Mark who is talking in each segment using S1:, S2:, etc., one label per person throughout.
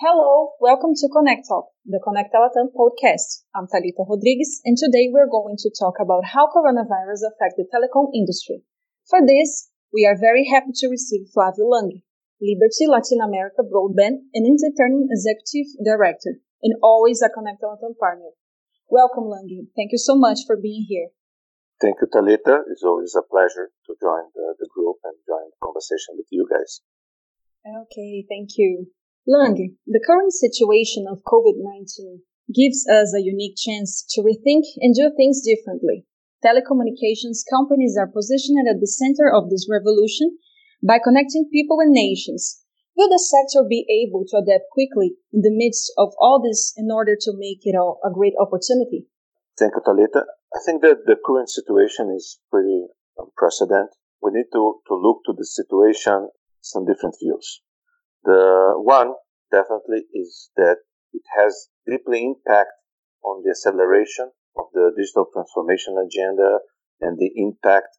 S1: Hello, welcome to Connect Talk, the Connect Latam podcast. I'm Talita Rodrigues, and today we're going to talk about how coronavirus affect the telecom industry. For this, we are very happy to receive Flavio Lange, Liberty Latin America Broadband and Interturning Executive Director, and always a Connect Latam partner. Welcome, Lange. Thank you so much for being here.
S2: Thank you, Talita. It's always a pleasure to join the, the group and join the conversation with you guys.
S1: Okay, thank you. Lange, the current situation of COVID-19 gives us a unique chance to rethink and do things differently. Telecommunications companies are positioned at the center of this revolution by connecting people and nations. Will the sector be able to adapt quickly in the midst of all this in order to make it all a great opportunity?
S2: Thank you, Talita. I think that the current situation is pretty unprecedented. We need to, to look to the situation some different views. The one definitely is that it has deeply impact on the acceleration of the digital transformation agenda and the impact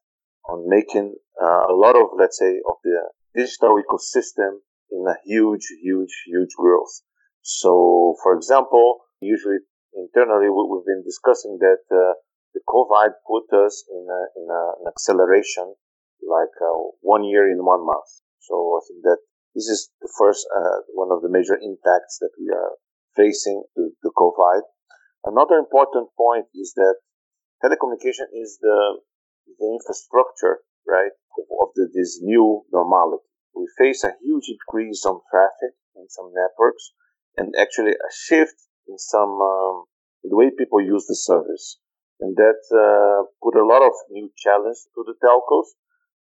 S2: on making uh, a lot of, let's say, of the digital ecosystem in a huge, huge, huge growth. So, for example, usually internally we, have been discussing that uh, the COVID put us in, a, in a, an acceleration like uh, one year in one month. So I think that this is the first, uh, one of the major impacts that we are facing to, COVID. Another important point is that telecommunication is the, the infrastructure, right, of the, this new normality. We face a huge increase on traffic in some networks and actually a shift in some, um, the way people use the service. And that uh, put a lot of new challenge to the telcos,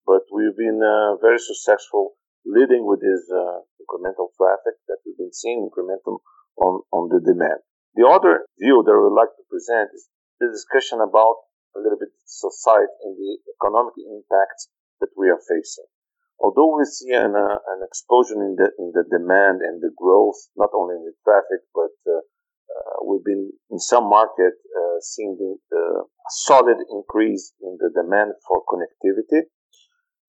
S2: but we've been uh, very successful leading with this uh, incremental traffic that we've been seeing incremental on, on the demand. The other view that I would like to present is the discussion about a little bit society and the economic impacts that we are facing. Although we see an, uh, an explosion in the, in the demand and the growth, not only in the traffic, but uh, uh, we've been in some market uh, seeing the, a solid increase in the demand for connectivity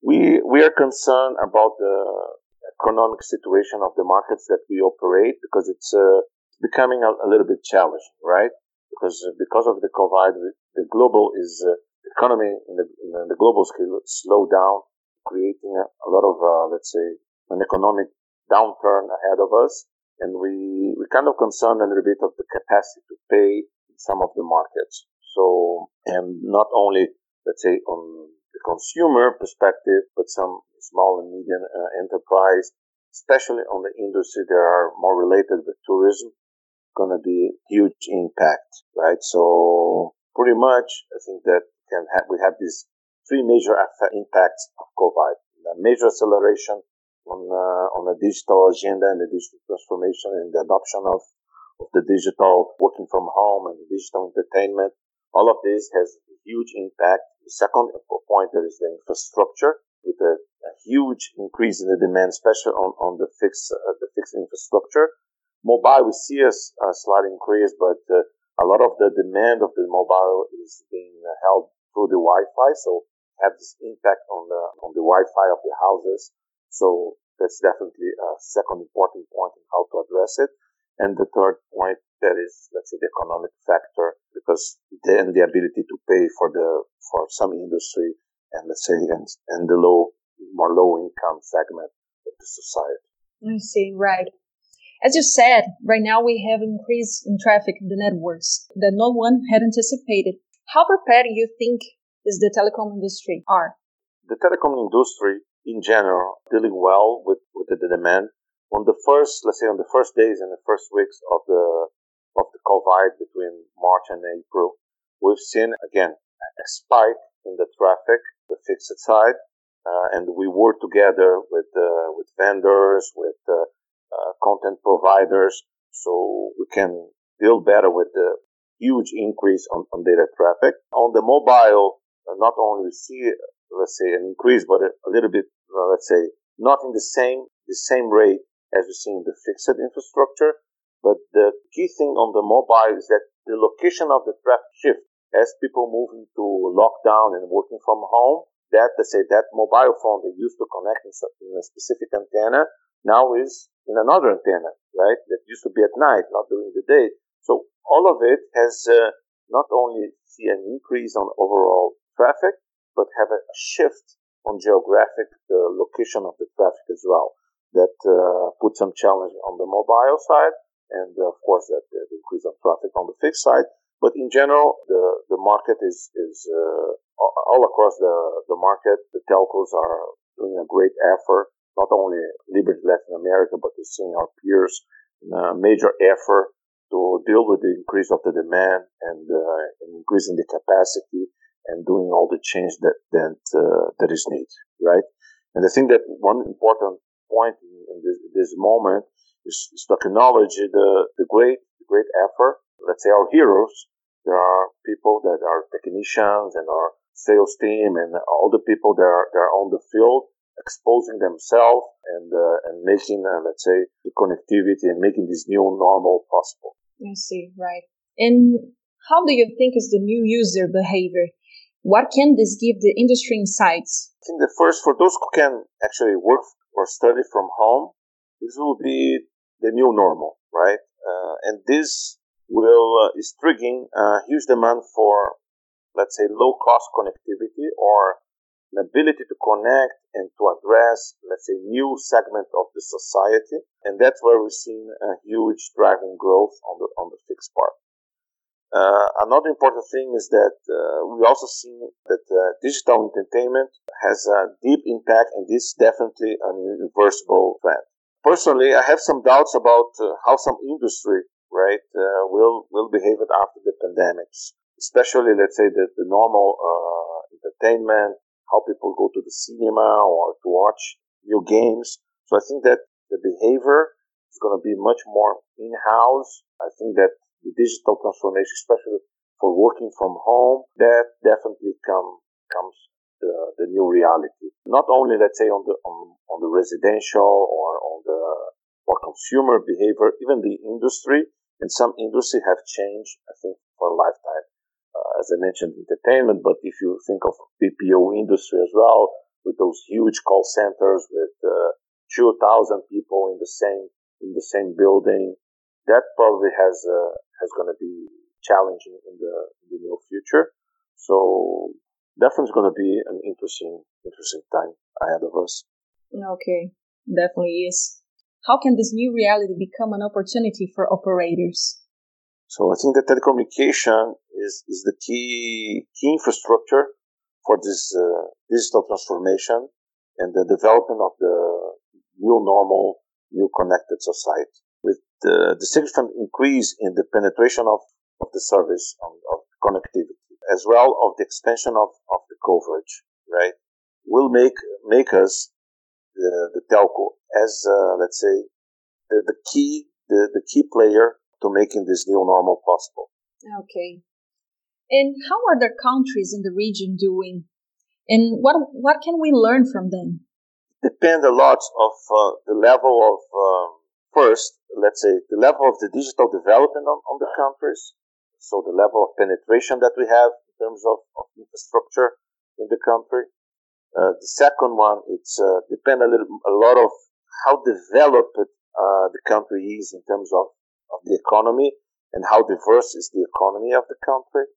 S2: we we are concerned about the economic situation of the markets that we operate because it's uh, becoming a, a, little bit challenging, right? Because because of the COVID, the global is uh, economy in the, in the global scale slow down, creating a, a lot of uh, let's say an economic downturn ahead of us, and we we kind of concerned a little bit of the capacity to pay in some of the markets. So and not only let's say on consumer perspective, but some small and medium uh, enterprise, especially on the industry that are more related with tourism, going to be huge impact, right? So pretty much, I think that can have, we have these three major impacts of COVID: the major acceleration on uh, on the digital agenda and the digital transformation and the adoption of of the digital working from home and digital entertainment. All of this has a huge impact the second point there is the infrastructure with a, a huge increase in the demand, especially on, on the fixed uh, the fixed infrastructure. Mobile, we see a, a slight increase, but uh, a lot of the demand of the mobile is being held through the Wi-Fi, so have this impact on the on the Wi-Fi of the houses. So that's definitely a second important point in how to address it. And the third point that is, let's say, the economic factor, because then the ability to pay for the for some industry and let's say and, and the low, more low income segment of the society.
S1: I see, right. As you said, right now we have increase in traffic in the networks that no one had anticipated. How prepared do you think is the telecom industry are?
S2: The telecom industry in general dealing well with, with the demand on the first, let's say on the first days and the first weeks of the of the COVID between March and April, we've seen again a spike in the traffic, the fixed side, uh, and we work together with uh, with vendors, with uh, uh, content providers, so we can deal better with the huge increase on, on data traffic. On the mobile, uh, not only we see let's say an increase, but a, a little bit, uh, let's say, not in the same the same rate as we see in the fixed infrastructure. But the key thing on the mobile is that the location of the traffic shift as people move into lockdown and working from home. That, let's say, that mobile phone they used to connect in a specific antenna now is in another antenna, right? That used to be at night, not during the day. So all of it has uh, not only see an increase on overall traffic, but have a shift on geographic uh, location of the traffic as well. That uh, puts some challenge on the mobile side, and of course that uh, increase of traffic on the fixed side. But in general, the the market is is uh, all across the the market. The telcos are doing a great effort. Not only Liberty Latin America, but we're seeing our peers a major effort to deal with the increase of the demand and, uh, increasing the capacity and doing all the change that that uh, that is needed, right? And I think that one important point in this, this moment is, is, to acknowledge the the great the great effort. Let's say our heroes. There are people that are technicians and our sales team and all the people that are, that are on the field exposing themselves and uh, and making uh, let's say the connectivity and making this new normal possible.
S1: I see, right. And how do you think is the new user behavior? What can this give the industry insights?
S2: I think the first, for those who can actually work or study from home, this will be the new normal, right? Uh, and this will uh, is triggering a huge demand for, let's say, low cost connectivity or an ability to connect and to address, let's say, new segment of the society. And that's where we've seen a huge driving growth on the, on the fixed part. Uh, another important thing is that uh, we also see that uh, digital entertainment has a deep impact, and this is definitely an irreversible trend. Personally, I have some doubts about uh, how some industry, right, uh, will will behave after the pandemics, especially let's say the, the normal uh, entertainment, how people go to the cinema or to watch new games. So I think that the behavior is going to be much more in-house. I think that the digital transformation, especially for working from home, that definitely come, comes the, the new reality. Not only, let's say, on the, on, on the residential or on the, or consumer behavior, even the industry and some industry have changed, I think, for a lifetime. Uh, as I mentioned, entertainment, but if you think of BPO industry as well, with those huge call centers with uh, 2,000 people in the same in the same building, that probably has uh, has going to be challenging in the, in the near future. So definitely going to be an interesting, interesting time ahead of us.
S1: Okay, definitely is. How can this new reality become an opportunity for operators?
S2: So I think that telecommunication is, is the key key infrastructure for this uh, digital transformation and the development of the new normal, new connected society the, the significant increase in the penetration of, of the service of, of connectivity, as well of the expansion of, of the coverage, right, will make make us the, the telco as uh, let's say the, the key the, the key player to making this new normal possible.
S1: Okay. And how are the countries in the region doing? And what what can we learn from them?
S2: Depend a lot of uh, the level of um, first let's say, the level of the digital development on, on the countries. So the level of penetration that we have in terms of, of infrastructure in the country. Uh, the second one, it's uh, depend a little, a lot of how developed uh, the country is in terms of, of the economy and how diverse is the economy of the country.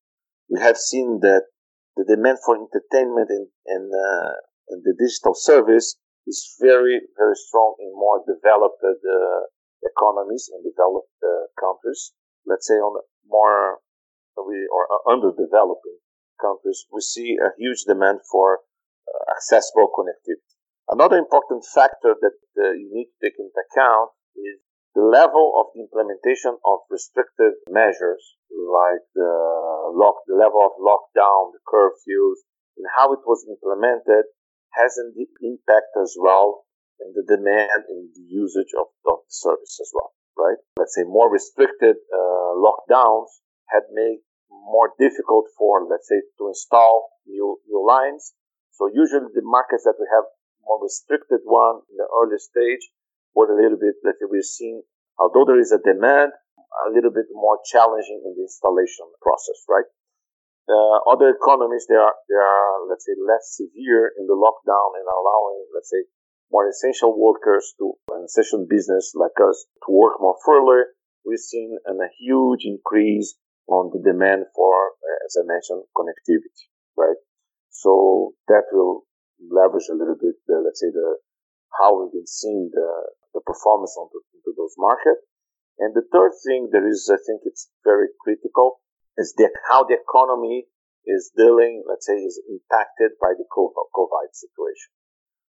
S2: We have seen that the demand for entertainment and, and, uh, and the digital service is very, very strong in more developed uh, economies and developed uh, countries. Let's say on more we or underdeveloping countries, we see a huge demand for uh, accessible connectivity. Another important factor that uh, you need to take into account is the level of implementation of restrictive measures, like the lock, the level of lockdown, the curfews, and how it was implemented has an impact as well in the demand and the usage of, the service as well, right? Let's say more restricted uh, lockdowns had made more difficult for, let's say, to install new new lines. So usually the markets that we have more restricted one in the early stage were a little bit, let's say, we're seeing, although there is a demand, a little bit more challenging in the installation process, right? Uh, other economies, they are, they are, let's say, less severe in the lockdown and allowing, let's say, more essential workers to an essential business like us to work more fully. We've seen a huge increase on the demand for, uh, as I mentioned, connectivity, right? So that will leverage a little bit, the, let's say, the how we've been seeing the, the performance on the, into those markets. And the third thing that is, I think it's very critical is that how the economy is dealing, let's say, is impacted by the COVID situation.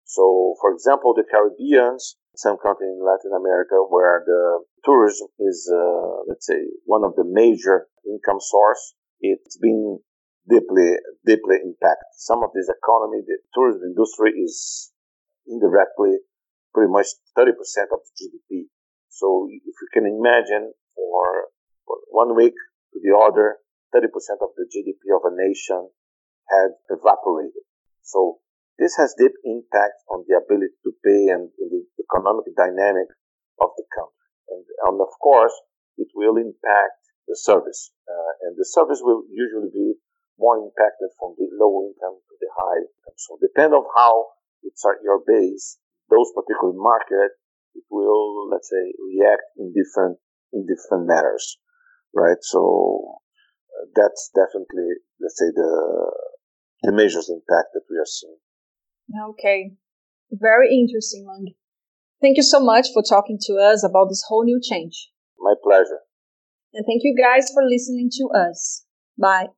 S2: So, for example, the Caribbeans, some countries in Latin America where the tourism is, uh, let's say, one of the major income source, it's been deeply, deeply impacted. Some of this economy, the tourism industry is indirectly pretty much 30% of the GDP. So if you can imagine for one week to the other, 30% of the GDP of a nation had evaporated. So this has deep impact on the ability to pay and the economic dynamic of the country. And, and of course, it will impact the service. Uh, and the service will usually be more impacted from the low income to the high income. So depend on how it's at your base, those particular market, it will, let's say, react in different, in different matters, right? So uh, that's definitely, let's say, the, the measures impact that we are seeing.
S1: Okay. Very interesting, Lang. Thank you so much for talking to us about this whole new change.
S2: My pleasure.
S1: And thank you guys for listening to us. Bye.